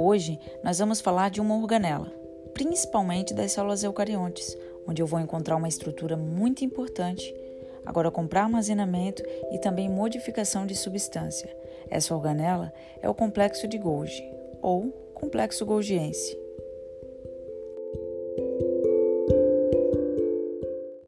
Hoje nós vamos falar de uma organela, principalmente das células eucariontes, onde eu vou encontrar uma estrutura muito importante agora comprar armazenamento e também modificação de substância. Essa organela é o complexo de Golgi ou complexo golgiense.